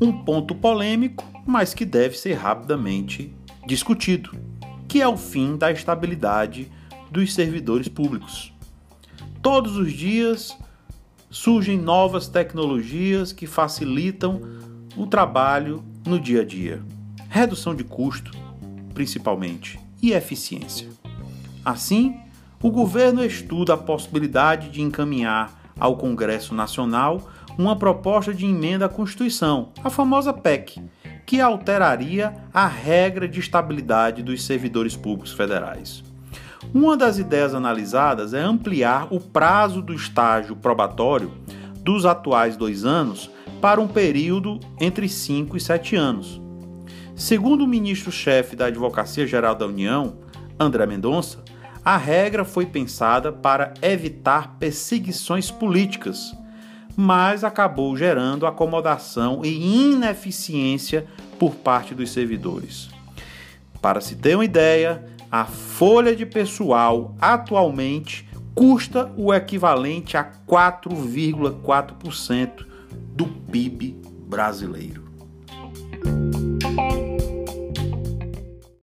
Um ponto polêmico, mas que deve ser rapidamente discutido, que é o fim da estabilidade dos servidores públicos. Todos os dias surgem novas tecnologias que facilitam o trabalho no dia a dia. Redução de custo, principalmente, e eficiência. Assim, o governo estuda a possibilidade de encaminhar ao Congresso Nacional uma proposta de emenda à Constituição, a famosa PEC, que alteraria a regra de estabilidade dos servidores públicos federais. Uma das ideias analisadas é ampliar o prazo do estágio probatório dos atuais dois anos para um período entre 5 e 7 anos. Segundo o ministro-chefe da Advocacia Geral da União, André Mendonça, a regra foi pensada para evitar perseguições políticas mas acabou gerando acomodação e ineficiência por parte dos servidores. Para se ter uma ideia, a folha de pessoal atualmente custa o equivalente a 4,4% do PIB brasileiro.